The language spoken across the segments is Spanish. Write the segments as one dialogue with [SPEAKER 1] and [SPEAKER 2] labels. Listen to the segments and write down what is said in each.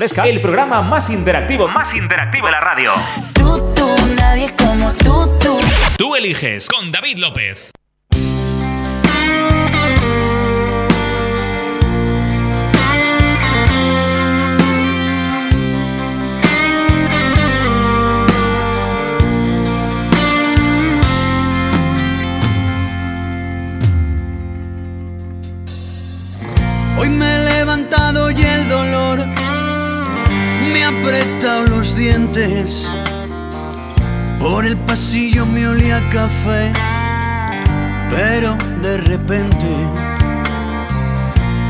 [SPEAKER 1] Fresca, el programa más interactivo, más interactivo de la radio.
[SPEAKER 2] Tú, tú, nadie como tú, tú.
[SPEAKER 1] Tú eliges con David López.
[SPEAKER 3] Por el pasillo me olía café, pero de repente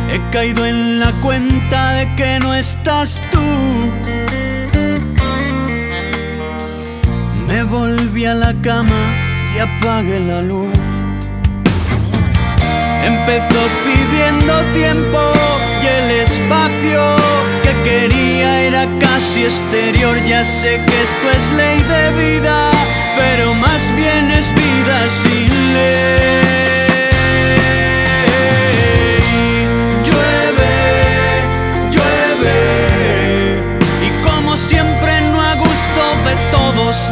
[SPEAKER 3] he caído en la cuenta de que no estás tú. Me volví a la cama y apagué la luz. Empezó pidiendo tiempo y el espacio quería era casi exterior. Ya sé que esto es ley de vida, pero más bien es vida sin ley. Llueve, llueve, y como siempre no a gusto de todos,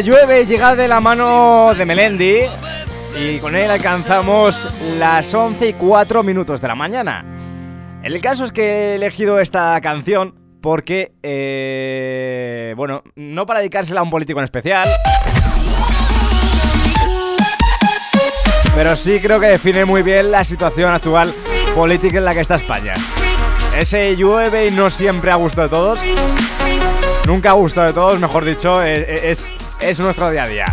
[SPEAKER 3] Llueve,
[SPEAKER 4] llega de la mano de Melendi. Y con él alcanzamos las 11 y 4 minutos de la mañana. El caso es que he elegido esta canción porque, eh, bueno, no para dedicársela a un político en especial, pero sí creo que define muy bien la situación actual política en la que está España. Ese llueve y no siempre a gusto de todos. Nunca a gusto de todos, mejor dicho, e- e- es, es nuestro día a día.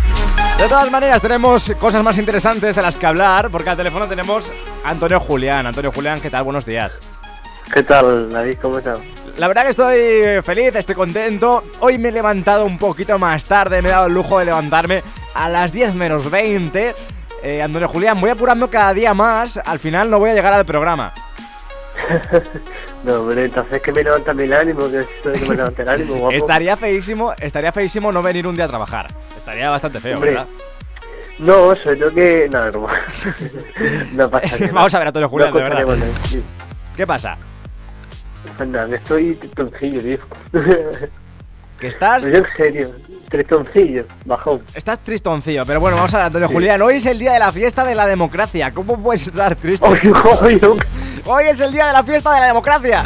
[SPEAKER 4] De todas maneras, tenemos cosas más interesantes de las que hablar, porque al teléfono tenemos a Antonio Julián. Antonio Julián, ¿qué tal? Buenos días.
[SPEAKER 5] ¿Qué tal, David? ¿Cómo estás?
[SPEAKER 4] La verdad que estoy feliz, estoy contento. Hoy me he levantado un poquito más tarde, me he dado el lujo de levantarme a las 10 menos 20. Eh, Antonio Julián, voy apurando cada día más, al final no voy a llegar al programa.
[SPEAKER 5] No, hombre, entonces que me levanta el ánimo, que que me levante el ánimo, guapo.
[SPEAKER 4] Estaría feísimo, estaría feísimo no venir un día a trabajar. Estaría bastante feo,
[SPEAKER 5] Hombre,
[SPEAKER 4] ¿verdad?
[SPEAKER 5] No, sobre todo que. No, no. no pasa nada.
[SPEAKER 4] Vamos a ver, Antonio Julián,
[SPEAKER 5] no
[SPEAKER 4] de verdad.
[SPEAKER 5] nada, sí.
[SPEAKER 4] ¿Qué pasa?
[SPEAKER 5] Anda, me estoy tristoncillo, tío.
[SPEAKER 4] ¿Que estás?
[SPEAKER 5] Pero en serio, tristoncillo, bajón.
[SPEAKER 4] Estás tristoncillo, pero bueno, vamos a ver, Antonio Julián. Hoy es el día de la fiesta de la democracia. ¿Cómo puedes estar triste?
[SPEAKER 5] ¡Ay, joder!
[SPEAKER 4] Hoy es el día de la fiesta de la democracia.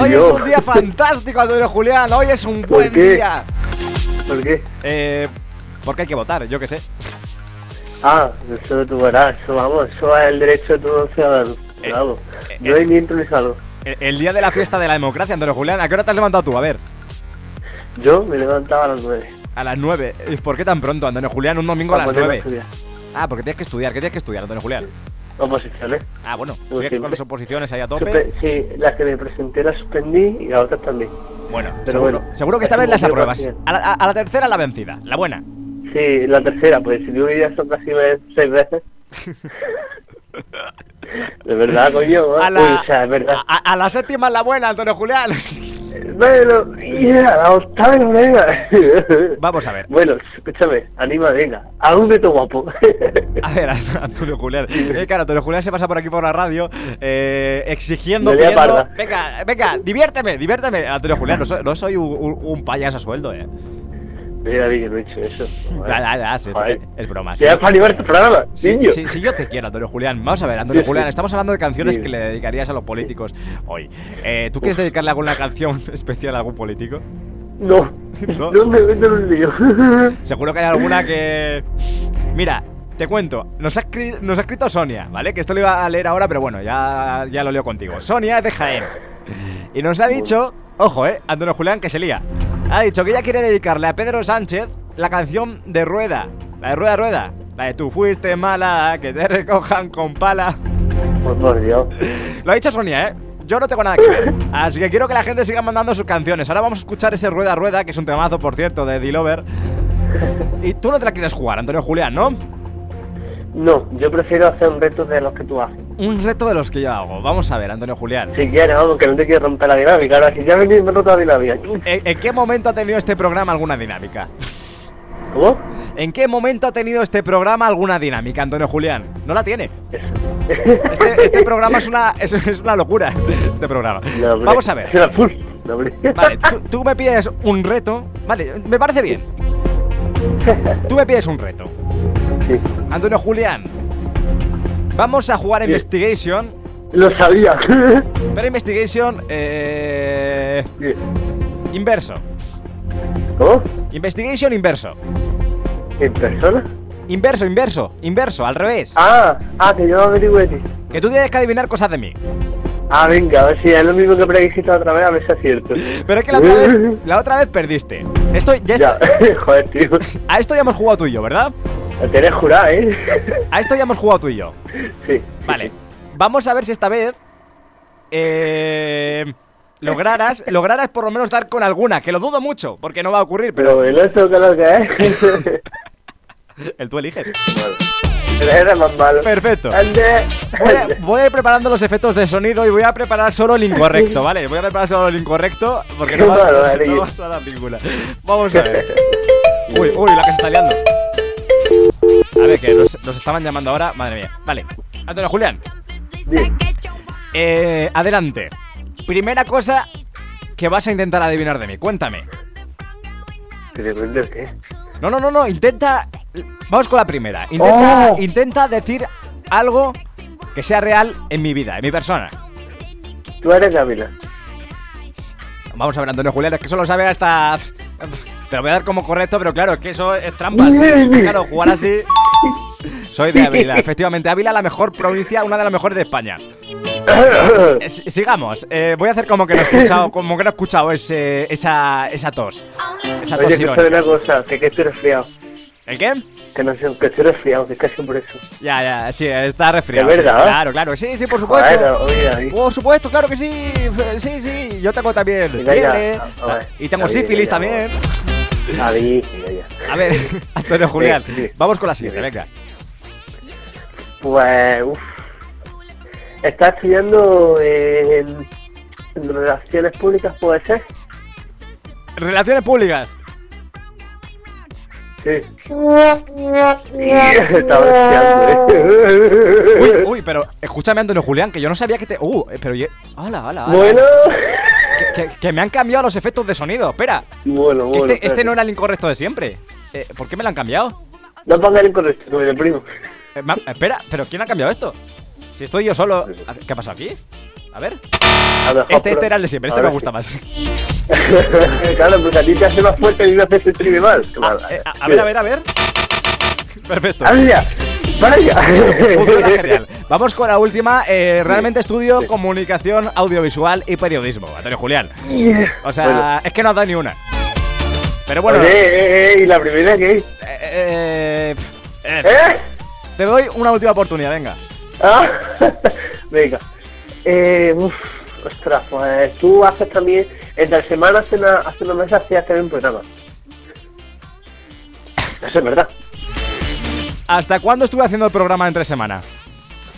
[SPEAKER 4] Hoy es un día fantástico, Antonio Julián. Hoy es un buen día.
[SPEAKER 5] ¿Por qué?
[SPEAKER 4] Eh, porque hay que votar, yo qué sé.
[SPEAKER 5] Ah, eso tú verás, eso vamos, eso es el derecho de todo ciudadano.
[SPEAKER 4] Eh,
[SPEAKER 5] Vamos,
[SPEAKER 4] eh,
[SPEAKER 5] no
[SPEAKER 4] eh.
[SPEAKER 5] ni entro ni salgo.
[SPEAKER 4] El, día de la fiesta de la democracia, Antonio Julián. ¿A qué hora te has levantado tú? A ver.
[SPEAKER 5] Yo me levantaba a las nueve.
[SPEAKER 4] A las 9. ¿Y ¿Por qué tan pronto, Antonio Julián? Un domingo a las
[SPEAKER 5] ponerme
[SPEAKER 4] 9.
[SPEAKER 5] estudiar.
[SPEAKER 4] Ah, porque tienes que estudiar. ¿Qué tienes que estudiar, Antonio Julián?
[SPEAKER 5] Oposiciones.
[SPEAKER 4] Ah, bueno. Sigue con las oposiciones ahí a tope.
[SPEAKER 5] Sí, las que me presenté las suspendí y las otras también.
[SPEAKER 4] Bueno,
[SPEAKER 5] Pero
[SPEAKER 4] seguro,
[SPEAKER 5] bueno,
[SPEAKER 4] seguro que esta
[SPEAKER 5] es
[SPEAKER 4] vez las apruebas. A la, a- a la tercera la vencida, la buena.
[SPEAKER 5] Sí, la tercera, pues si tú ya son casi seis veces. de verdad, coño.
[SPEAKER 4] A
[SPEAKER 5] Uy,
[SPEAKER 4] la,
[SPEAKER 5] o sea, es verdad.
[SPEAKER 4] a- a- a la séptima la buena, Antonio Julián.
[SPEAKER 5] Bueno, yeah, la octava venga.
[SPEAKER 4] Vamos a ver.
[SPEAKER 5] Bueno, escúchame, anima, venga. Haz un reto guapo.
[SPEAKER 4] A ver, Antonio Julián. Eh, claro, Antonio Julián se pasa por aquí por la radio eh, exigiendo,
[SPEAKER 5] a
[SPEAKER 4] pidiendo.
[SPEAKER 5] parda.
[SPEAKER 4] Venga, venga, diviérteme, diviérteme. Antonio Julián, no soy, no soy un, un- un payaso a sueldo, eh.
[SPEAKER 5] Mira, hecho eso.
[SPEAKER 4] Ya, ya, ya, sí,
[SPEAKER 5] Joder.
[SPEAKER 4] es broma. Sí.
[SPEAKER 5] Ya para este programa,
[SPEAKER 4] Sí, sí, sí, yo te quiero, Antonio Julián. Vamos a ver, Antonio
[SPEAKER 5] Sí, sí.
[SPEAKER 4] Julián, estamos hablando de canciones
[SPEAKER 5] Sí.
[SPEAKER 4] que le dedicarías a los políticos hoy. Eh, ¿Tú quieres dedicarle alguna canción especial a algún político?
[SPEAKER 5] No,
[SPEAKER 4] ¿No?
[SPEAKER 5] no, me meto en un lío.
[SPEAKER 4] Seguro que hay alguna que. Mira, te cuento. Nos ha, nos ha escrito Sonia, ¿vale? Que esto lo iba a leer ahora, pero bueno, ya, ya lo leo contigo. Sonia es de Jaén. Y nos ha dicho, ojo, eh, Antonio Julián, que se lía. Ha dicho que ella quiere dedicarle a Pedro Sánchez la canción de Rueda. La de Rueda Rueda. La de tú fuiste mala, que te recojan con pala.
[SPEAKER 5] Pues por Dios.
[SPEAKER 4] Lo ha dicho Sonia, ¿eh? Yo no tengo nada que ver. Así que quiero que la gente siga mandando sus canciones. Ahora vamos a escuchar ese Rueda Rueda, que es un temazo, por cierto, de D-Lover. Y tú no te la quieres jugar, Antonio Julián, ¿no?
[SPEAKER 5] No, yo prefiero hacer un reto de los que tú haces.
[SPEAKER 4] Un reto de los que yo hago. Vamos a ver, Antonio Julián.
[SPEAKER 5] Si quieres, vamos, que no te quiero romper la dinámica. Ahora, si ya me he roto la dinámica.
[SPEAKER 4] ¿En, en qué momento ha tenido este programa alguna dinámica?
[SPEAKER 5] ¿Cómo?
[SPEAKER 4] ¿En qué momento ha tenido este programa alguna dinámica, Antonio Julián? No la tiene. Este, este programa es una, es, es una locura. Este programa.
[SPEAKER 5] No.
[SPEAKER 4] Vamos a ver.
[SPEAKER 5] No.
[SPEAKER 4] Vale, tú, tú me pides un reto. Vale, me parece bien. Tú me pides un reto.
[SPEAKER 5] Sí,
[SPEAKER 4] Antonio Julián. Vamos a jugar a. Investigation.
[SPEAKER 5] lo sabía.
[SPEAKER 4] Pero Investigation eh, inverso.
[SPEAKER 5] ¿Cómo?
[SPEAKER 4] Investigation inverso.
[SPEAKER 5] ¿En persona?
[SPEAKER 4] Inverso, inverso, inverso, al revés.
[SPEAKER 5] Ah, ah, que yo averigüe ti.
[SPEAKER 4] Que tú tienes que adivinar cosas de mí.
[SPEAKER 5] Ah, venga, a ver si es lo mismo que predijiste otra vez, a ver si es cierto.
[SPEAKER 4] Pero es que la otra vez, la otra vez perdiste. Esto ya,
[SPEAKER 5] Ya,
[SPEAKER 4] está-
[SPEAKER 5] joder, tío.
[SPEAKER 4] a esto ya hemos jugado tú y yo, ¿verdad?
[SPEAKER 5] Lo tienes jurado, ¿eh?
[SPEAKER 4] A esto ya hemos jugado tú y yo.
[SPEAKER 5] Sí.
[SPEAKER 4] Vale. Vamos a ver si esta vez eh, lograras, lograras por lo menos dar con alguna, que lo dudo mucho, porque no va a ocurrir, pero
[SPEAKER 5] Pero el otro que lo que es.
[SPEAKER 4] el tú eliges.
[SPEAKER 5] Bueno, Eres más malo.
[SPEAKER 4] Perfecto.
[SPEAKER 5] Ande.
[SPEAKER 4] Voy a, voy a ir preparando los efectos de sonido y voy a preparar solo el incorrecto, ¿vale? Voy a preparar solo el incorrecto porque no, va- no vas a dar ninguna. Vamos a ver. Uy, uy, la que se está liando. A ver, que nos, nos estaban llamando ahora. Madre mía. Vale. Antonio Julián,
[SPEAKER 5] Bien.
[SPEAKER 4] eh, adelante. Primera cosa que vas a intentar adivinar de mí. Cuéntame.
[SPEAKER 5] ¿Que te cuento el qué?
[SPEAKER 4] No, no, no, no. Intenta. Vamos con la primera. Intenta,
[SPEAKER 5] Oh.
[SPEAKER 4] intenta decir algo que sea real en mi vida, en mi persona.
[SPEAKER 5] Tú eres Camila.
[SPEAKER 4] Vamos a ver, Antonio Julián, es que eso lo sabe hasta. Te lo voy a dar como correcto, pero claro, es que eso es trampa. sí. Claro, jugar así. Soy de Ávila, efectivamente. Ávila, la mejor provincia, una de las mejores de España. Eh, si- sigamos. Eh, voy a hacer como que no he escuchado, como que no he escuchado ese, esa, esa tos. Esa tos
[SPEAKER 5] Oye, que sabe una cosa, que, que estoy resfriado.
[SPEAKER 4] ¿El qué?
[SPEAKER 5] Que no sé, que estoy resfriado, que es casi por eso.
[SPEAKER 4] Ya, ya, sí, está resfriado. Claro, claro, sí, sí, por supuesto.
[SPEAKER 5] Oye.
[SPEAKER 4] Por supuesto, claro que sí. Sí, sí. Yo tengo también fiebre. Y tengo sífilis
[SPEAKER 5] ya,
[SPEAKER 4] también.
[SPEAKER 5] Ya, ya.
[SPEAKER 4] A ver, Antonio Julián,
[SPEAKER 5] Sí, sí.
[SPEAKER 4] vamos con la siguiente, venga.
[SPEAKER 5] Pues, uff. Está estudiando en, en relaciones públicas, puede ser.
[SPEAKER 4] Relaciones públicas.
[SPEAKER 5] sí. ¿eh?
[SPEAKER 4] Pero escúchame, Antonio Julián, que yo no sabía que te. Uh, eh, pero. ye- ¡Hala, hala! hala!
[SPEAKER 5] Bueno,
[SPEAKER 4] Que, que me han cambiado los efectos de sonido. Espera.
[SPEAKER 5] bueno,
[SPEAKER 4] que
[SPEAKER 5] bueno.
[SPEAKER 4] este, este no era el incorrecto de siempre. Eh, ¿Por qué me lo han cambiado?
[SPEAKER 5] No pongas el incorrecto, no me deprimo.
[SPEAKER 4] Eh, ma- espera, ¿pero quién ha cambiado esto? Si estoy yo solo. ¿Qué ha pasado aquí? A ver.
[SPEAKER 5] A mejor,
[SPEAKER 4] Este, este era el de siempre, este me gusta más.
[SPEAKER 5] claro, porque a ti te hace más fuerte y me hace sentir mal. Claro.
[SPEAKER 4] Eh, a, a ver, a ver, a ver. Perfecto.
[SPEAKER 5] ¡Para ya! ¡Para ya!
[SPEAKER 4] Funciona genial. Vamos con la última. eh, realmente estudio comunicación audiovisual y periodismo. Antonio Julián. O sea,
[SPEAKER 5] Bueno.
[SPEAKER 4] es que no has dado ni una. Pero bueno.
[SPEAKER 5] Oye,
[SPEAKER 4] eh,
[SPEAKER 5] eh, eh, ¿y la primera qué?
[SPEAKER 4] eh, pf, eh,
[SPEAKER 5] ¿Eh?
[SPEAKER 4] te doy una última oportunidad, venga.
[SPEAKER 5] Ah, venga. Eh, uf, ostras, pues tú haces también, entre semanas hace, una, hace meses hacías también un programa. Eso es verdad.
[SPEAKER 4] ¿Hasta cuándo estuve haciendo el programa entre semana?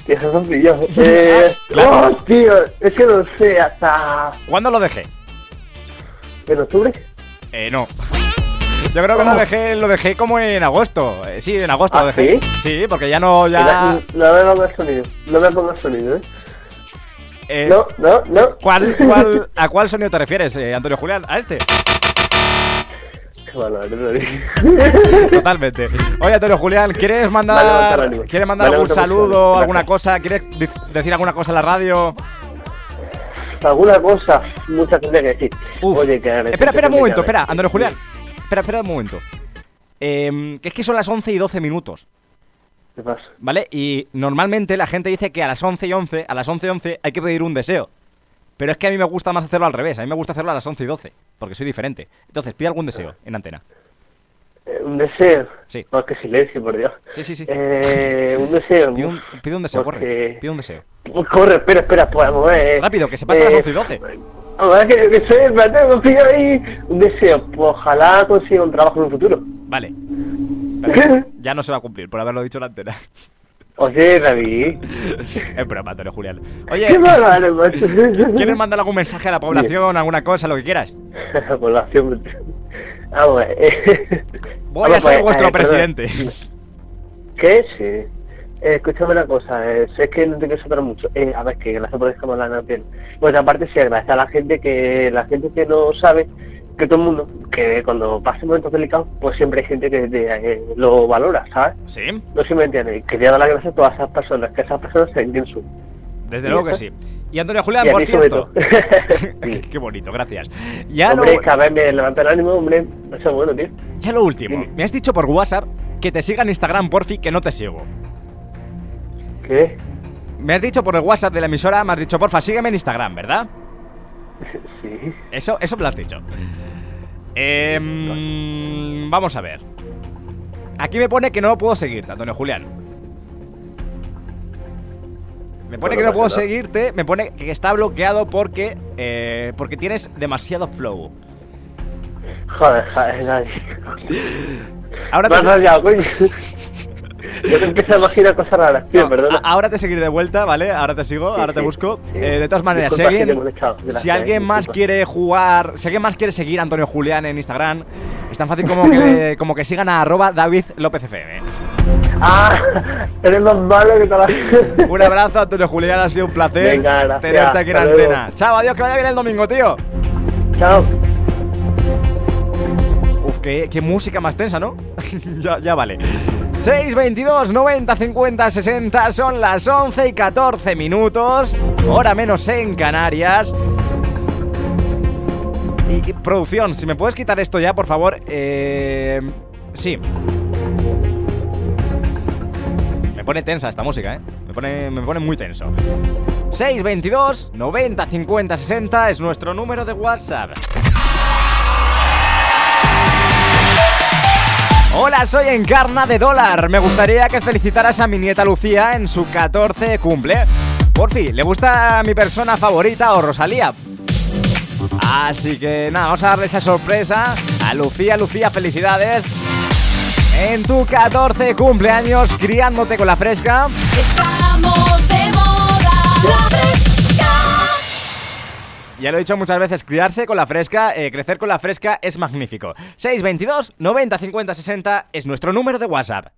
[SPEAKER 5] Eso son pillos. Eh,
[SPEAKER 4] Claro.
[SPEAKER 5] Oh, tío, es que no sé, hasta...
[SPEAKER 4] ¿Cuándo lo dejé?
[SPEAKER 5] ¿En octubre?
[SPEAKER 4] Eh, no. Yo creo que lo dejé, lo dejé como en agosto. Eh, sí, en agosto
[SPEAKER 5] ¿Ah,
[SPEAKER 4] lo dejé.
[SPEAKER 5] sí?
[SPEAKER 4] porque ya no, ya.
[SPEAKER 5] No, me pongas sonido, no me pongas sonido, ¿eh?
[SPEAKER 4] eh,
[SPEAKER 5] No, no, no.
[SPEAKER 4] ¿cuál, cuál, ¿A cuál sonido te refieres, eh, Antonio Julián? ¿A este? Totalmente. Oye, Antonio Julián, ¿quieres mandar. ¿quieres mandar algún saludo, alguna cosa? ¿Quieres decir alguna cosa en la radio?
[SPEAKER 5] Alguna cosa, mucha gente que decir.
[SPEAKER 4] Uf.
[SPEAKER 5] Oye, que
[SPEAKER 4] espera, espera un momento,
[SPEAKER 5] me
[SPEAKER 4] espera,
[SPEAKER 5] llame.
[SPEAKER 4] Antonio Julián. Espera, espera un momento. Em, que es que son las 11 y 12 minutos,
[SPEAKER 5] ¿Qué pasa?
[SPEAKER 4] ¿vale? Y normalmente la gente dice que a las 11 y 11, a las 11 y 11 hay que pedir un deseo. Pero es que a mí me gusta más hacerlo al revés, a mí me gusta hacerlo a las 11 y 12, porque soy diferente. Entonces, pide algún deseo en antena.
[SPEAKER 5] Eh, un deseo.
[SPEAKER 4] Sí.
[SPEAKER 5] Oh, qué silencio, por Dios.
[SPEAKER 4] Sí, sí, sí.
[SPEAKER 5] Eh, un deseo.
[SPEAKER 4] Pide un, pide un deseo, corre. Pide un deseo.
[SPEAKER 5] Corre, espera, espera, pues vamos a ver.
[SPEAKER 4] Rápido, que se pasa las 11 y 12.
[SPEAKER 5] Vamos a ver, que, que soy, me ahí. Un deseo, pues ojalá consiga un trabajo en un futuro.
[SPEAKER 4] Vale. Perfecto. Ya no se va a cumplir por haberlo dicho en la antena.
[SPEAKER 5] Oye, David.
[SPEAKER 4] Es broma, Antonio Julián. Oye. ¿quieres mandar algún mensaje a la población, alguna cosa, lo que quieras?
[SPEAKER 5] Población. Vamos a ver. eh.
[SPEAKER 4] Voy
[SPEAKER 5] Vamos
[SPEAKER 4] a ser
[SPEAKER 5] ver,
[SPEAKER 4] vuestro
[SPEAKER 5] eh, perdón.
[SPEAKER 4] presidente.
[SPEAKER 5] ¿Qué? Sí. Eh, escúchame una cosa, eh, sé que no te quiero soltar mucho. Eh, a ver, que gracias por dejarme hablar bien. Pues aparte sí, agradecer a la gente que la gente que no sabe, que todo el mundo, que cuando pasa momentos delicados, pues siempre hay gente que te, eh, lo valora, ¿sabes?
[SPEAKER 4] Sí,
[SPEAKER 5] No sé si me entiendes. Quería dar las gracias a todas esas personas, que esas personas se entienden su.
[SPEAKER 4] desde
[SPEAKER 5] ¿Y
[SPEAKER 4] luego que sí. Y Antonio Julián,
[SPEAKER 5] Y a
[SPEAKER 4] por cierto. qué, bonito, gracias. Ya lo,
[SPEAKER 5] hombre, cada vez me levanta el ánimo, hombre. Eso es bueno, tío.
[SPEAKER 4] ya lo último.
[SPEAKER 5] Sí.
[SPEAKER 4] Me has dicho por WhatsApp que te siga en Instagram, porfi, que no te sigo.
[SPEAKER 5] ¿Qué?
[SPEAKER 4] Me has dicho por el WhatsApp de la emisora, me has dicho, porfa, sígueme en Instagram, ¿verdad?
[SPEAKER 5] Sí.
[SPEAKER 4] Eso, eso me lo has dicho. Em, vamos a ver. Aquí me pone que no puedo seguirte, Antonio Julián. Me pone que
[SPEAKER 5] no
[SPEAKER 4] puedo seguirte, me pone que está bloqueado porque eh, porque tienes demasiado flow.
[SPEAKER 5] Joder, joder, nadie.
[SPEAKER 4] Ahora te,
[SPEAKER 5] coño. Yo te empiezo a imaginar cosas raras, tío,
[SPEAKER 4] no,
[SPEAKER 5] perdona.
[SPEAKER 4] ahora te seguiré de vuelta, ¿vale? Ahora te sigo,
[SPEAKER 5] Sí,
[SPEAKER 4] ahora te
[SPEAKER 5] sí,
[SPEAKER 4] busco.
[SPEAKER 5] sí.
[SPEAKER 4] Eh, de todas maneras, si
[SPEAKER 5] Disculpa
[SPEAKER 4] alguien,
[SPEAKER 5] molestado, gracias,
[SPEAKER 4] si alguien
[SPEAKER 5] eh,
[SPEAKER 4] más quiere jugar, si alguien más quiere seguir a Antonio Julián en Instagram, es tan fácil como que, como que sigan a arroba David López FM.
[SPEAKER 5] Ah, eres más malo que las...
[SPEAKER 4] Un abrazo, Antonio Julián, ha sido un placer
[SPEAKER 5] Venga, gracias,
[SPEAKER 4] tenerte aquí en antena.
[SPEAKER 5] luego.
[SPEAKER 4] Chao, adiós, que vaya bien el domingo, tío.
[SPEAKER 5] Chao.
[SPEAKER 4] Uf, qué, qué música más tensa, ¿no? ya, ya vale. 622 90 50 60 son las 11 y 14 minutos, hora menos en Canarias. Y, y, producción, si me puedes quitar esto ya, por favor. Eh, sí. Me pone tensa esta música, ¿eh? Me pone, me pone muy tenso. 622 90 50 60 es nuestro número de WhatsApp. Hola, soy Encarna de Dólar. Me gustaría que felicitaras a mi nieta Lucía en su 14 cumple. Por fin, ¿le gusta mi persona favorita o Rosalía? Así que nada, vamos a darle esa sorpresa a Lucía. Lucía, felicidades. En tu 14 cumpleaños, criándote con la fresca. Ya lo he dicho muchas veces, criarse con la fresca, eh, crecer con la fresca es magnífico. 622 90 50 60 es nuestro número de WhatsApp.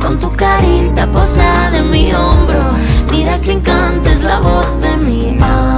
[SPEAKER 6] con tu carita posada en mi hombro. Mira que encantes la voz de mi alma.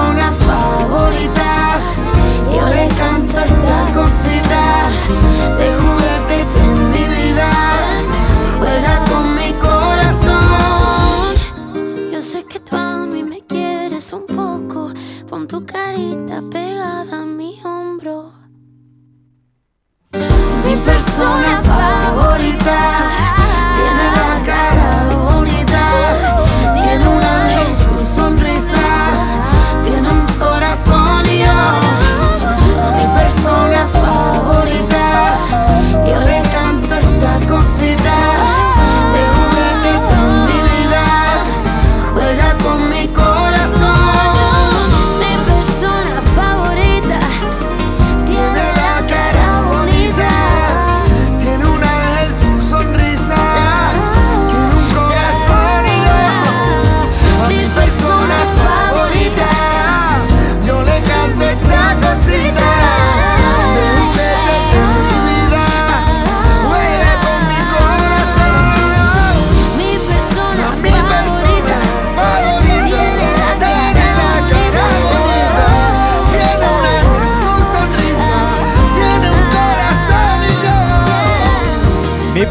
[SPEAKER 7] Persona favorita yo le canto esta cosita de juguete que en mi vida juega con mi corazón.
[SPEAKER 6] Yo sé que tú a mí me quieres un poco, pon tu carita pegada a mi hombro.
[SPEAKER 7] Mi persona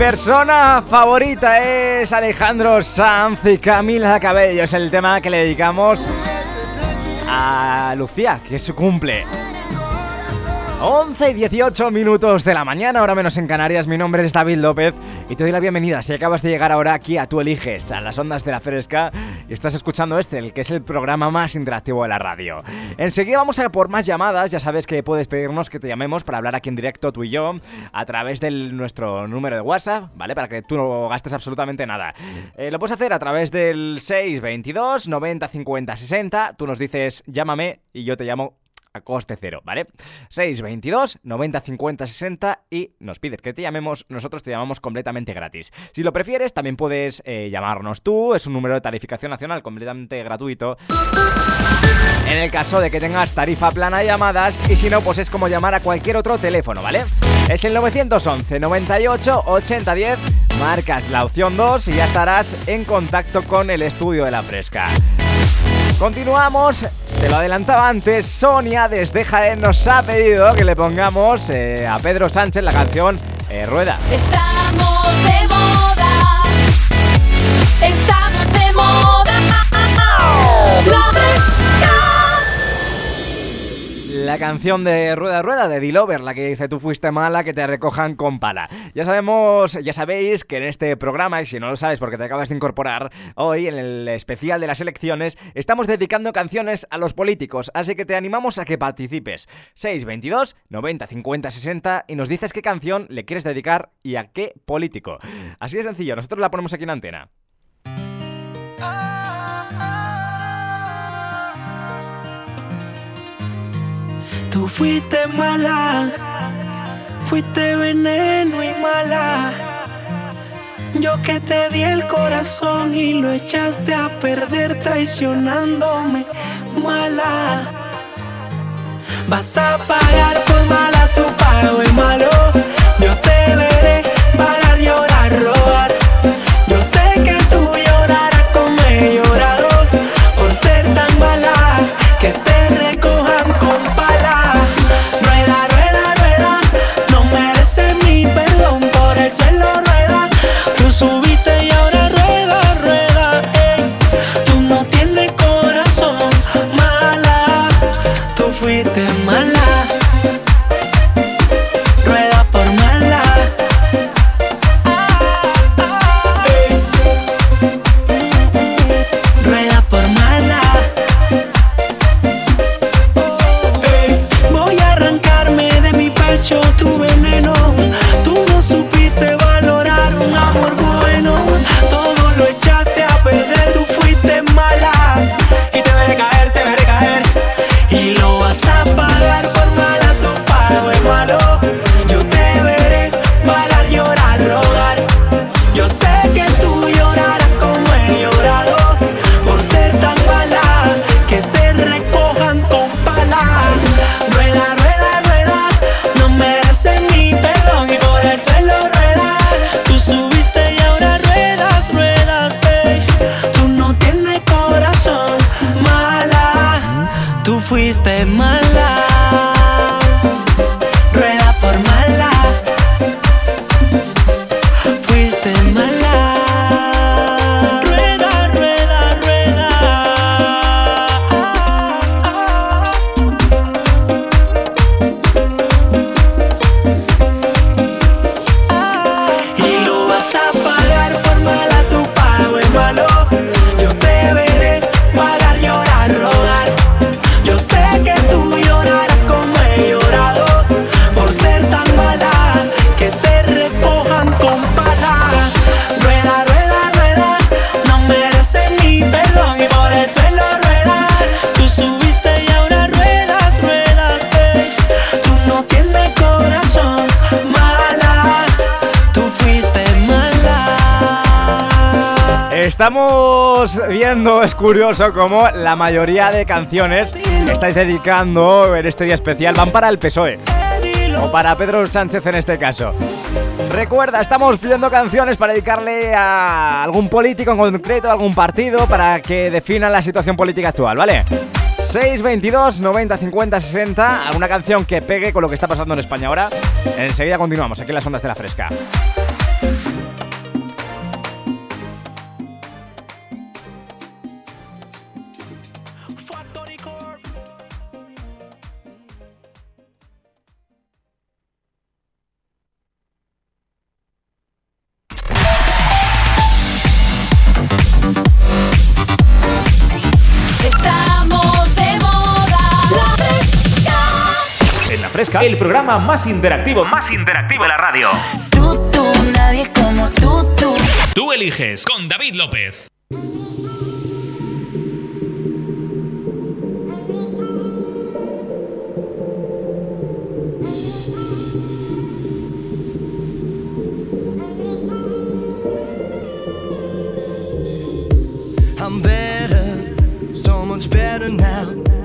[SPEAKER 7] persona favorita
[SPEAKER 4] es Alejandro Sanz y Camila Cabello. Es el tema que le dedicamos a Lucía, que es su cumple. 11 y 18 minutos de la mañana, ahora menos en Canarias. Mi nombre es David López y te doy la bienvenida. Si acabas de llegar ahora aquí a Tú Eliges, a las ondas de la Fresca, y estás escuchando este, el que es el programa más interactivo de la radio. Enseguida vamos a por más llamadas. Ya sabes que puedes pedirnos que te llamemos para hablar aquí en directo tú y yo a través de nuestro número de WhatsApp, ¿vale? Para que tú no gastes absolutamente nada. Eh, lo puedes hacer a través del 622 90 50 60. Tú nos dices llámame y yo te llamo a coste cero, ¿vale? 622 90 50 60 y nos pides que te llamemos, nosotros te llamamos completamente gratis. Si lo prefieres, también puedes eh, llamarnos tú, es un número de tarificación nacional completamente gratuito. En el caso de que tengas tarifa plana de llamadas y si no, pues es como llamar a cualquier otro teléfono, ¿vale? Es el 911 98 80 10, marcas la opción 2 y ya estarás en contacto con el estudio de la fresca. Continuamos, te lo adelantaba antes, Sonia desde Jaén nos ha pedido que le pongamos eh, a Pedro Sánchez la canción eh, Rueda.
[SPEAKER 8] Estamos de moda. Estamos de moda. La
[SPEAKER 4] canción de Rueda Rueda de Dilover, la que dice tú fuiste mala, que te recojan con pala. Ya sabemos, ya sabéis que en este programa, y si no lo sabes porque te acabas de incorporar, hoy en el especial de las elecciones estamos dedicando canciones a los políticos, así que te animamos a que participes. 622 90 50 60 y nos dices qué canción le quieres dedicar y a qué político. Así de sencillo, nosotros la ponemos aquí en antena.
[SPEAKER 9] Tú fuiste mala, fuiste veneno y mala. Yo que te di el corazón y lo echaste a perder traicionándome, mala. Vas a pagar por mala tu pago y malo. Yo te veré el
[SPEAKER 4] curioso, como la mayoría de canciones que estáis dedicando en este día especial van para el PSOE. O para Pedro Sánchez en este caso. Recuerda, estamos pidiendo canciones para dedicarle a algún político en concreto, a algún partido, para que defina la situación política actual, ¿vale? 622 90 50 60, alguna canción que pegue con lo que está pasando en España ahora. Enseguida continuamos aquí en las ondas de la fresca.
[SPEAKER 1] El programa más interactivo, más interactivo de la radio.
[SPEAKER 10] Tú, tú, nadie como tú, tú.
[SPEAKER 11] Tú eliges con David López.
[SPEAKER 3] I'm better, so much better now.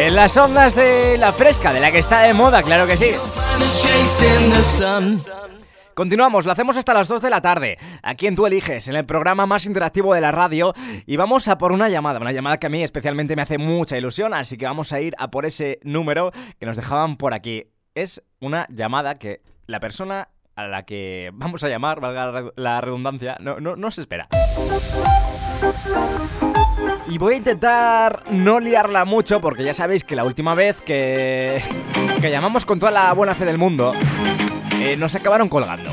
[SPEAKER 4] En las ondas de la fresca, de la que está de moda, claro que sí. Continuamos, lo hacemos hasta las 2 de la tarde, aquí en Tú Eliges, en el programa más interactivo de la radio, y vamos a por una llamada, una llamada que a mí especialmente me hace mucha ilusión, así que vamos a ir a por ese número que nos dejaban por aquí. Es una llamada que la persona a la que vamos a llamar, valga la redundancia, no, no, no se espera. Y voy a intentar no liarla mucho porque ya sabéis que la última vez que, que llamamos con toda la buena fe del mundo, eh, nos acabaron colgando.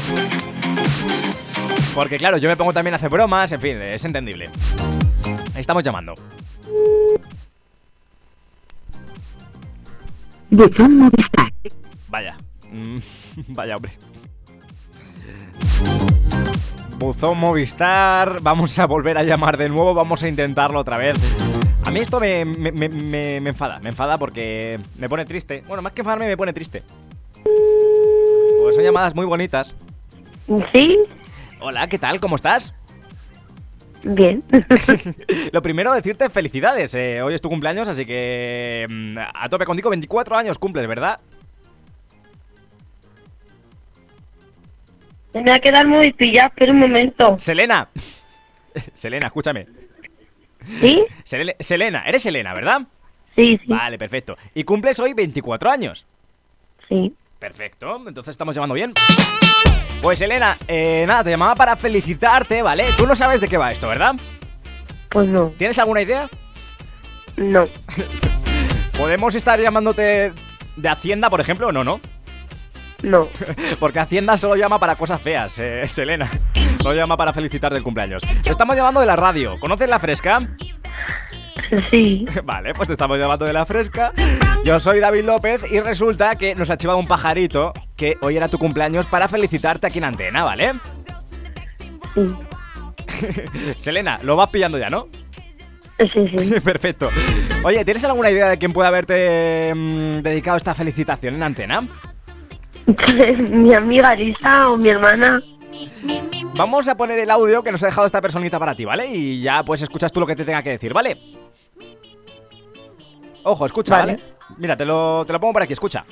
[SPEAKER 4] Porque claro, yo me pongo también a hacer bromas, en fin, es entendible. Estamos llamando. Vaya. Mm, vaya, hombre. Buzón Movistar. Vamos a volver a llamar de nuevo. Vamos a intentarlo otra vez. A mí esto me, me- me- me- me enfada. Me enfada porque me pone triste. Bueno, más que enfadarme, me pone triste. Porque son llamadas muy bonitas.
[SPEAKER 12] Sí,
[SPEAKER 4] Hola, ¿qué tal? ¿Cómo estás?
[SPEAKER 12] bien.
[SPEAKER 4] Lo primero, decirte felicidades. eh, hoy es tu cumpleaños, así que. mm, A tope contigo, 24 años cumples, ¿verdad?
[SPEAKER 12] Se me va a quedar muy pillado, espera un momento.
[SPEAKER 4] Selena. Selena, escúchame.
[SPEAKER 12] ¿Sí?
[SPEAKER 4] Sele- Selena, eres Selena, ¿verdad?
[SPEAKER 12] Sí, sí.
[SPEAKER 4] Vale, perfecto. Y cumples hoy 24 años.
[SPEAKER 12] Sí.
[SPEAKER 4] Perfecto, entonces estamos llamando bien. Pues Elena, eh, nada, te llamaba para felicitarte, ¿vale? Tú no sabes de qué va esto, ¿verdad?
[SPEAKER 12] Pues no.
[SPEAKER 4] ¿Tienes alguna idea?
[SPEAKER 12] No.
[SPEAKER 4] ¿Podemos estar llamándote de Hacienda, por ejemplo? No, no.
[SPEAKER 12] No.
[SPEAKER 4] Porque Hacienda solo llama para cosas feas, eh, Selena. No llama para felicitar del cumpleaños. Te estamos llamando de la radio. ¿Conoces la fresca?
[SPEAKER 12] Sí.
[SPEAKER 4] Vale, pues te estamos llamando de la fresca. Yo soy David López y resulta que nos ha chivado un pajarito que hoy era tu cumpleaños para felicitarte aquí en antena, ¿vale?
[SPEAKER 12] Sí.
[SPEAKER 4] Selena, lo vas pillando ya, ¿no?
[SPEAKER 12] Sí, sí.
[SPEAKER 4] Perfecto. Oye, ¿tienes alguna idea de quién puede haberte mm, dedicado esta felicitación en antena?
[SPEAKER 12] mi amiga Lisa o mi hermana.
[SPEAKER 4] Vamos a poner el audio que nos ha dejado esta personita para ti, ¿vale? Y ya pues escuchas tú lo que te tenga que decir, ¿vale? Ojo, escucha, ¿vale?
[SPEAKER 12] Vale.
[SPEAKER 4] Mira, te lo, te lo pongo por aquí, escucha.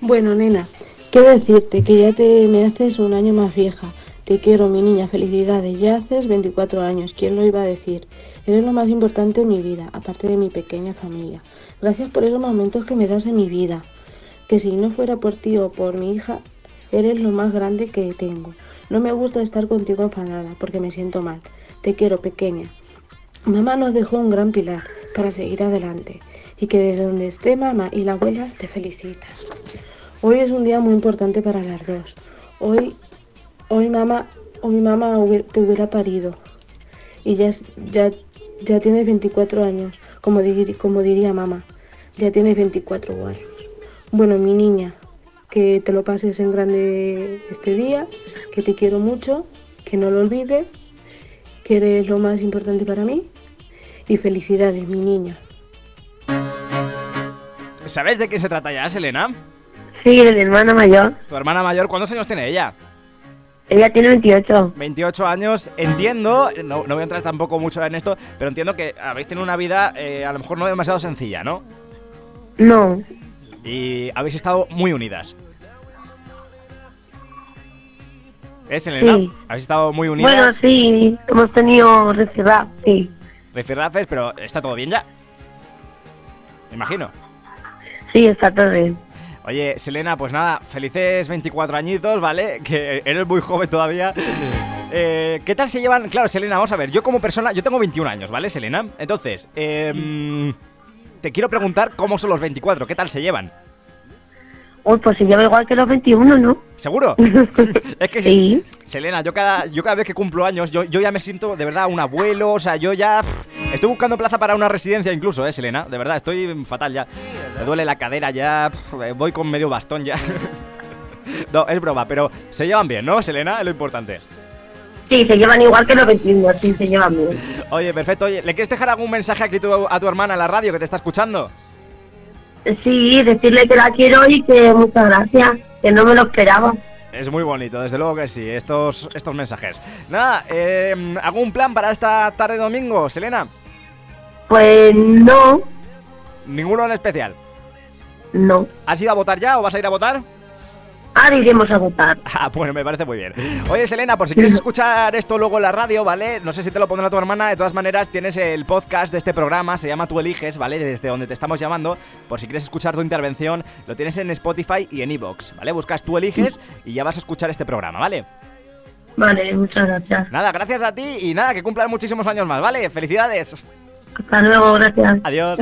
[SPEAKER 13] Bueno, nena, qué decirte que ya te me haces un año más vieja. Te quiero, mi niña, felicidades. Ya haces 24 años, ¿quién lo iba a decir? Eres lo más importante en mi vida, aparte de mi pequeña familia. Gracias por esos momentos que me das en mi vida. Que si no fuera por ti o por mi hija, eres lo más grande que tengo. No me gusta estar contigo enfadada porque me siento mal. Te quiero, pequeña. Mamá nos dejó un gran pilar para seguir adelante y que desde donde esté mamá y la abuela te felicitan. Hoy es un día muy importante para las dos. Hoy, hoy mamá, hoy mamá te hubiera parido. Y ya, ya, ya tienes 24 años, como, dir- como diría mamá. Ya tienes 24 guarros. Bueno, mi niña, que te lo pases en grande este día, que te quiero mucho, que no lo olvides, que eres lo más importante para mí. Y felicidades, mi niña.
[SPEAKER 4] ¿Sabes de qué se trata ya, Selena?
[SPEAKER 12] Sí, de mi hermana mayor.
[SPEAKER 4] Tu hermana mayor, ¿cuántos años tiene ella?
[SPEAKER 12] Ella tiene 28.
[SPEAKER 4] 28 años, entiendo, no, no voy a entrar tampoco mucho en esto, pero entiendo que habéis tenido una vida eh, a lo mejor no demasiado sencilla, ¿no?
[SPEAKER 12] No,
[SPEAKER 4] Y habéis estado muy unidas. ¿Eh, Selena?
[SPEAKER 12] Sí.
[SPEAKER 4] Habéis estado muy unidas.
[SPEAKER 12] bueno, sí, hemos tenido rifirraf, sí.
[SPEAKER 4] Rifirrafes, pero está todo bien ya. Me imagino.
[SPEAKER 12] Sí, está todo bien.
[SPEAKER 4] Oye, Selena, pues nada, felices 24 añitos, ¿vale? Que eres muy joven todavía. Eh, ¿Qué tal se llevan? Claro, Selena, vamos a ver, yo como persona, yo tengo 21 años, ¿vale, Selena? Entonces, em, te quiero preguntar cómo son los 24, ¿qué tal se llevan?
[SPEAKER 12] Uy, pues se lleva igual que los 21, ¿no?
[SPEAKER 4] ¿Seguro? es que
[SPEAKER 12] Sí.
[SPEAKER 4] Selena, yo cada, yo cada vez que cumplo años, yo, yo ya me siento de verdad un abuelo, o sea, yo ya pff, estoy buscando plaza para una residencia incluso, eh, Selena, de verdad, estoy fatal ya. Me duele la cadera ya, pff, voy con medio bastón ya. no, es broma, pero se llevan bien, ¿no, Selena? Es lo importante.
[SPEAKER 12] Sí, se llevan igual que los 21, sí, se llevan bien.
[SPEAKER 4] Oye, perfecto, oye, ¿le quieres dejar algún mensaje aquí tu- a tu hermana en la radio que te está escuchando?
[SPEAKER 12] Sí, decirle que la quiero y que muchas gracias, que no me lo esperaba.
[SPEAKER 4] Es muy bonito, desde luego que sí, estos, estos mensajes. Nada, eh, ¿algún plan para esta tarde domingo, Selena?
[SPEAKER 12] Pues no,
[SPEAKER 4] Ninguno en especial.
[SPEAKER 12] no.
[SPEAKER 4] ¿Has ido a votar ya o vas a ir a votar?
[SPEAKER 12] Ahora iremos a votar.
[SPEAKER 4] Ah, bueno, me parece muy bien. Oye, Selena, por si quieres escuchar esto luego en la radio, ¿vale? No sé si te lo pondrá tu hermana, de todas maneras tienes el podcast de este programa, se llama Tú Eliges, ¿vale? Desde donde te estamos llamando. Por si quieres escuchar tu intervención, lo tienes en Spotify y en Evox, ¿vale? Buscas Tú Eliges y ya vas a escuchar este programa, ¿vale?
[SPEAKER 12] Vale, muchas gracias.
[SPEAKER 4] Nada, gracias a ti y nada, que cumplan muchísimos años más, ¿vale? ¡Felicidades!
[SPEAKER 12] Hasta luego, gracias.
[SPEAKER 4] Adiós.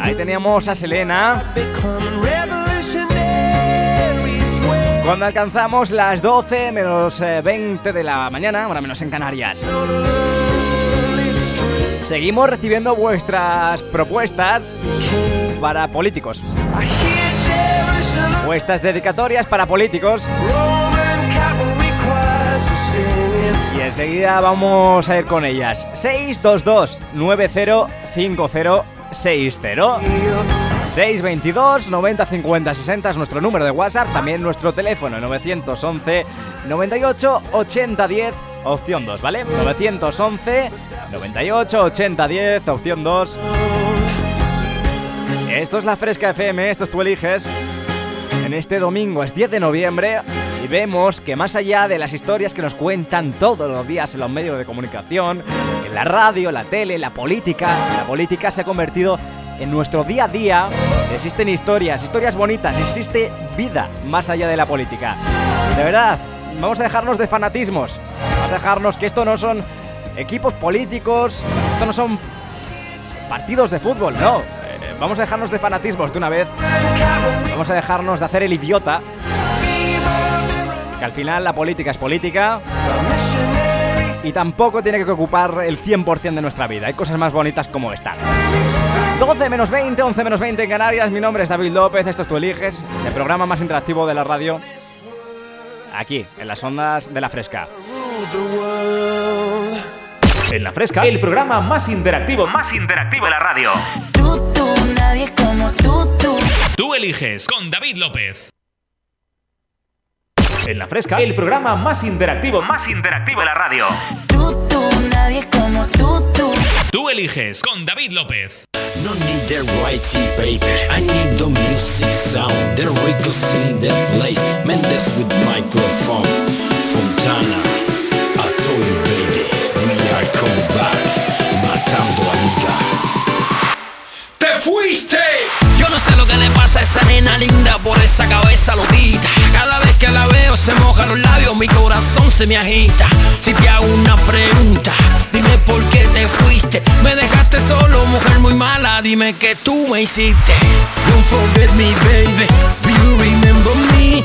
[SPEAKER 4] Ahí teníamos a Selena. Cuando alcanzamos las 12 menos eh, 20 de la mañana, ahora menos en Canarias. Seguimos recibiendo vuestras propuestas para políticos. Vuestras dedicatorias para políticos. Y enseguida vamos a ir con ellas. 622 905060 622 90 50 60 es nuestro número de WhatsApp, también nuestro teléfono 911 98 80 10 opción 2, ¿vale? 911 98 80 10 opción 2. Esto es la Fresca FM, esto es tú eliges. En este domingo es 10 de noviembre y vemos que más allá de las historias que nos cuentan todos los días en los medios de comunicación, en la radio, la tele, la política, la política se ha convertido en nuestro día a día. Existen historias, historias bonitas, existe vida más allá de la política. De verdad, vamos a dejarnos de fanatismos, vamos a dejarnos que esto no son equipos políticos, esto no son partidos de fútbol, no. Eh, Vamos a dejarnos de fanatismos de una vez. Vamos a dejarnos de hacer el idiota. Al final la política es política. Y tampoco tiene que ocupar el 100% de nuestra vida. Hay cosas más bonitas como esta. 12 menos 20, 11 menos 20 en Canarias. Mi nombre es David López. Esto es Tú Eliges. Es el programa más interactivo de la radio. Aquí, en las ondas de la fresca.
[SPEAKER 1] En la fresca, el programa más interactivo, más interactivo de la radio.
[SPEAKER 10] Tú, tú, nadie como tú, tú.
[SPEAKER 11] Tú eliges con David López.
[SPEAKER 1] En la fresca, el programa más interactivo, más interactivo de la radio.
[SPEAKER 10] Tú, tú, nadie como tú, tú.
[SPEAKER 11] Tú eliges con David López.
[SPEAKER 14] No need the writing paper, I need the music sound. The Ricos in the place, Mendes with microphone. Fontana, I told you baby, we are coming back, matando a liga.
[SPEAKER 9] ¡Te fuiste! Yo no sé lo que le pasa a esa nena linda por esa cabeza loquita. Cada vez que la veo se mojan los labios, mi corazón se me agita. Si te hago una pregunta, dime
[SPEAKER 14] por qué te fuiste. Me dejaste solo, mujer muy mala, dime que tú me hiciste. Don't forget me, baby. Do you remember me?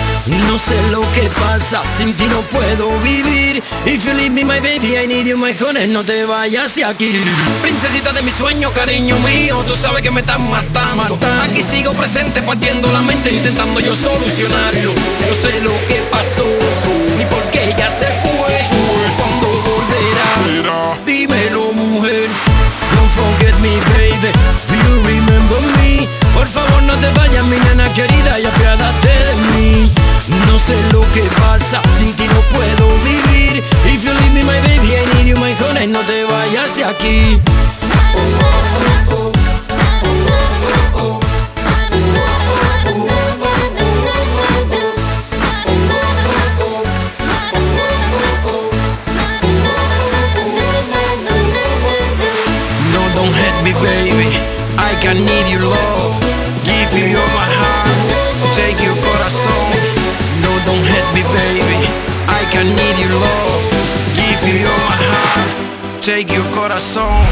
[SPEAKER 14] No sé lo que pasa, sin ti no puedo vivir. If you leave me, my baby, I need you, my honey, no te vayas de aquí. Princesita de mi sueño, cariño mío, tú sabes que me estás matando. Aquí sigo presente, partiendo la mente, intentando yo solucionarlo. No sé lo que pasó, ni por qué ella se fue. Cuando volverá, dímelo, mujer. Don't forget me, baby. Do you remember me? Por favor, no te vayas, mi nena querida, y apiádate de mí. No sé lo que pasa, sin ti no puedo vivir. If you leave me, my baby, I need you, my honey, no te vayas de aquí. No, don't hate me, baby. I can need your love. Give you all my heart. Take your corazón. Don't hate me, baby. I can need your love. Give you all my heart. Take your corazón.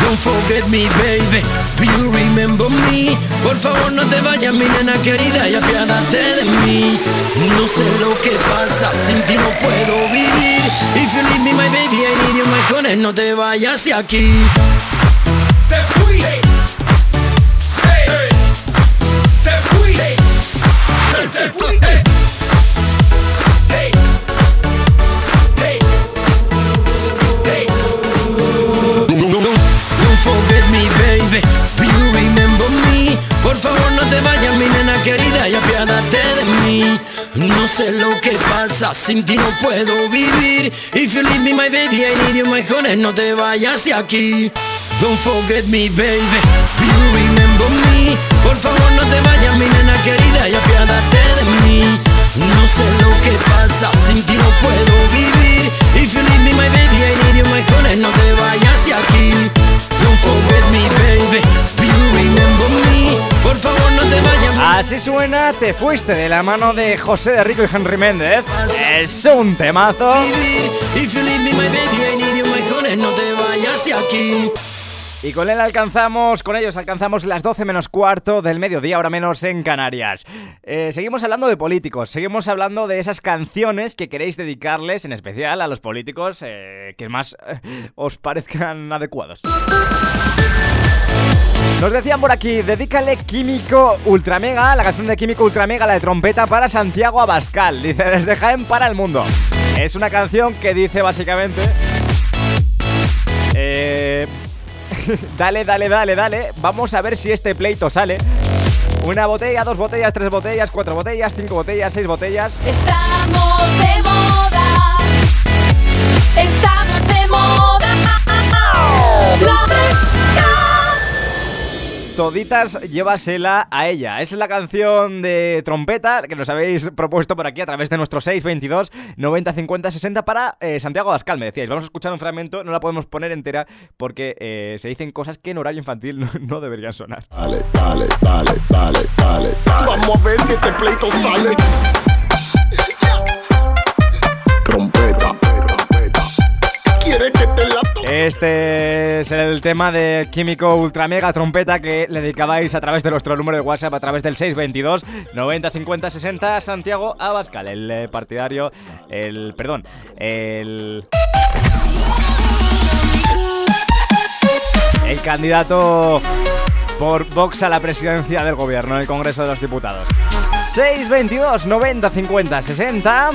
[SPEAKER 14] Don't forget me, baby. Do you remember me? Por favor, no te vayas, mi nena querida, y apiádate de mí. No sé lo que pasa, sin ti no puedo vivir. If you leave me, my baby, I need you, my honey, no te vayas de aquí. Sin ti no puedo vivir. If you leave me, my baby, I need you, my honey, no te vayas de aquí. Don't forget me, baby. Do you remember me? Por favor, no te vayas,
[SPEAKER 4] suena Te Fuiste de la mano de José de Rico y Henry Méndez. Es un temazo. Y con él alcanzamos, con ellos alcanzamos las 12 menos cuarto del mediodía, ahora menos en Canarias. Eh, seguimos hablando de políticos, seguimos hablando de esas canciones que queréis dedicarles, en especial a los políticos eh, que más eh, os parezcan adecuados. Nos decían por aquí, dedícale Químico Ultramega, la canción de Químico Ultramega, la de trompeta para Santiago Abascal. Dice, desde Jaén para el mundo. Es una canción que dice básicamente... Eh, dale, dale, dale, dale. Vamos a ver si este pleito sale. Una botella, dos botellas, tres botellas, cuatro botellas, cinco botellas, seis botellas.
[SPEAKER 2] Estamos de moda. Estamos
[SPEAKER 4] Toditas llévasela a ella. Es la canción de trompeta que nos habéis propuesto por aquí a través de nuestro 622 90 50 60 para eh, Santiago Abascal. Me decíais, vamos a escuchar un fragmento, no la podemos poner entera porque eh, se dicen cosas que en horario infantil no, no deberían sonar.
[SPEAKER 15] Dale, dale, dale, dale, dale. Vamos a ver si este pleito sale.
[SPEAKER 4] Este es el tema de Químico Ultramega Trompeta que le dedicabais a través de nuestro número de WhatsApp, a través del 622 90 50 60 Santiago Abascal, el eh, partidario, el, perdón, el... El candidato por Vox a la presidencia del gobierno en el Congreso de los Diputados. 622 90 50 60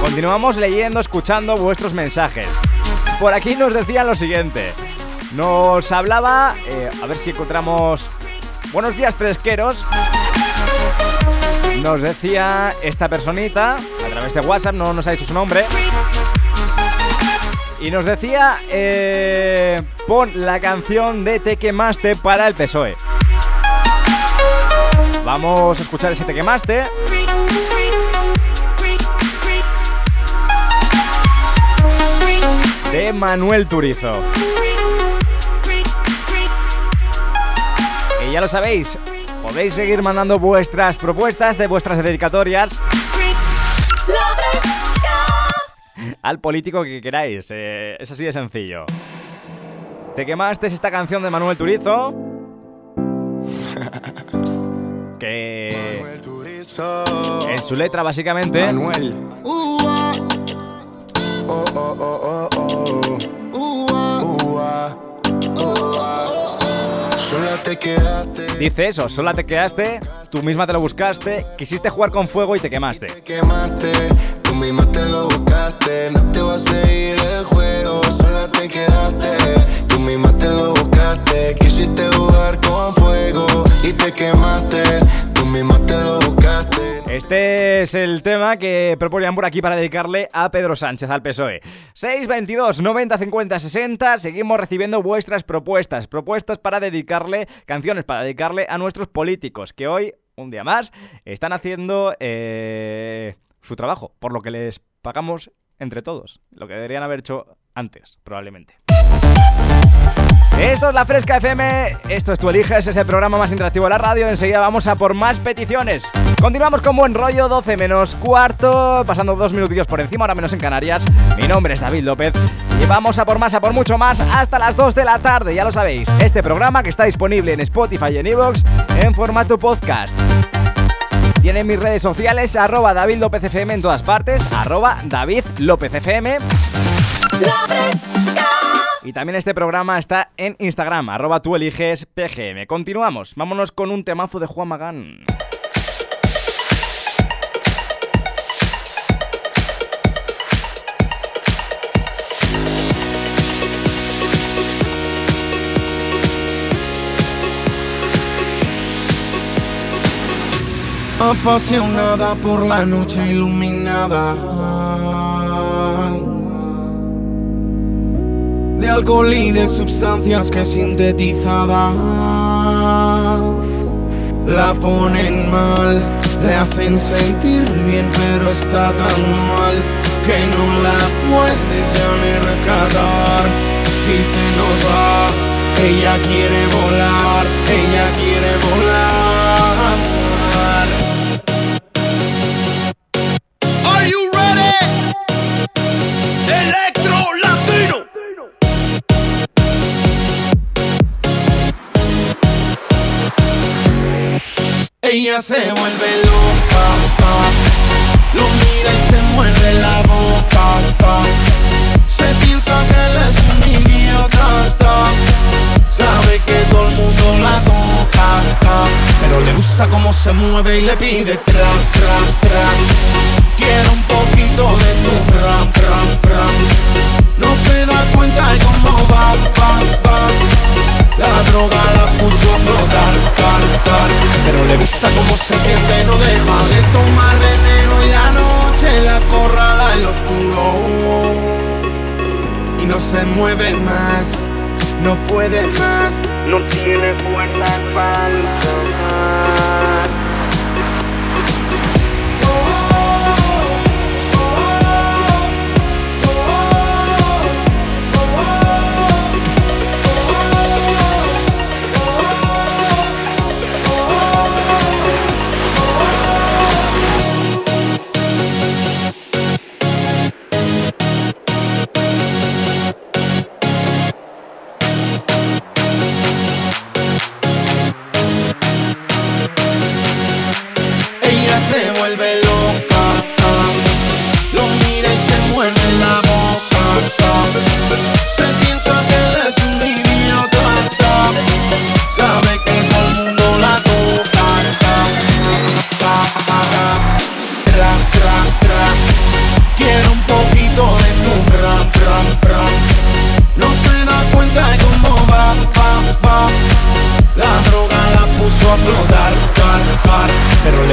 [SPEAKER 4] Continuamos leyendo, escuchando vuestros mensajes. Por aquí nos decían lo siguiente. Nos hablaba, eh, a ver si encontramos... Buenos días, fresqueros. Nos decía esta personita, a través de WhatsApp, no nos ha dicho su nombre. Y nos decía, eh, pon la canción de Te quemaste para el PSOE. Vamos a escuchar ese Te quemaste. De Manuel Turizo. Y ya lo sabéis, podéis seguir mandando vuestras propuestas de vuestras dedicatorias al político que queráis. eh, es así de sencillo. ¿Te quemaste esta canción de Manuel Turizo? que en su letra básicamente
[SPEAKER 15] Manuel. Te quedaste,
[SPEAKER 4] dice eso, sola te quedaste, tú misma te lo buscaste, quisiste jugar con fuego y te quemaste.
[SPEAKER 15] quemaste. Tú misma te lo buscaste. No te va a seguir el juego. Sola te quedaste. Tú misma te lo buscaste. Quisiste jugar con fuego y te quemaste. Tú misma te lo buscaste.
[SPEAKER 4] Este es el tema que proponían por aquí para dedicarle a Pedro Sánchez, al PSOE. 622 90 50 60. Seguimos recibiendo vuestras propuestas. Propuestas para dedicarle, canciones para dedicarle a nuestros políticos, que hoy, un día más, están haciendo eh, su trabajo, por lo que les pagamos entre todos. Lo que deberían haber hecho antes, probablemente. Esto es La Fresca FM, esto es Tú Eliges, es el programa más interactivo de la radio. Enseguida vamos a por más peticiones. Continuamos con buen rollo, 12 menos cuarto, pasando dos minutillos por encima, ahora menos en Canarias. Mi nombre es David López y vamos a por más, a por mucho más, hasta las 2 de la tarde, ya lo sabéis. Este programa que está disponible en Spotify y en Evox en formato podcast. Tiene mis redes sociales, arroba David López FM en todas partes, arroba David López FM. Y también este programa está en Instagram, arroba tú eliges PGM. Continuamos, vámonos con un temazo de Juan Magán.
[SPEAKER 15] Apasionada por la noche iluminada De alcohol y de sustancias que sintetizadas La ponen mal, le hacen sentir bien pero está tan mal Que no la puedes ya ni rescatar. Y se nos va, ella quiere volar, ella quiere volar Se vuelve loca, lo mira y se muerde la boca, se piensa que él es un idiota, ta. sabe que todo el mundo la toca, pero le gusta cómo se mueve y le pide tra, tra, tra. Quiere un poquito de tu ram, ram, ram. No se da cuenta de cómo va, va. La droga la puso a flotar, tar, tar. Pero le gusta cómo se siente, no deja de tomar veneno y la noche la corrala en lo oscuro. Y no se mueve más, no puede más, no tiene fuerzas para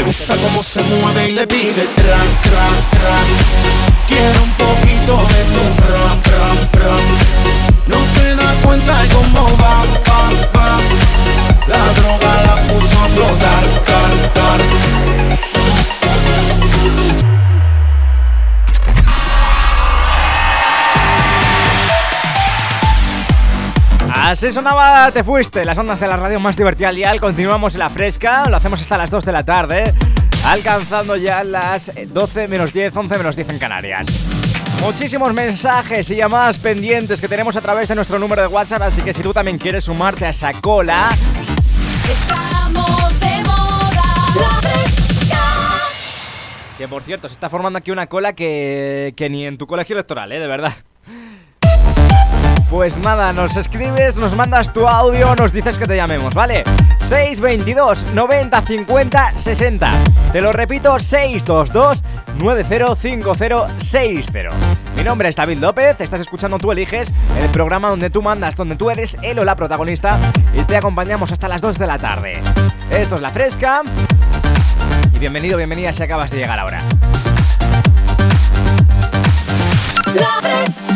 [SPEAKER 15] gusta cómo se mueve y le pide tra, tra, tra. Quiere un poquito de tu
[SPEAKER 4] Así sonaba Te Fuiste, las ondas de la radio más divertida al dial. Continuamos en la fresca, lo hacemos hasta las 2 de la tarde, alcanzando ya las 12 menos 10, 11 menos 10 en Canarias. Muchísimos mensajes y llamadas pendientes que tenemos a través de nuestro número de WhatsApp, así que si tú también quieres sumarte a esa cola,
[SPEAKER 2] Estamos de moda. La fresca.
[SPEAKER 4] que por cierto se está formando aquí una cola que, que ni en tu colegio electoral, ¿eh? De verdad. Pues nada, nos escribes, nos mandas tu audio, nos dices que te llamemos, ¿vale? 622 90 50 60. Te lo repito, 622 905060. Mi nombre es David López, estás escuchando Tú Eliges, el programa donde tú mandas, donde tú eres el o la protagonista y te acompañamos hasta las 2 de la tarde. Esto es La Fresca y bienvenido, bienvenida si acabas de llegar ahora.
[SPEAKER 2] La fresca.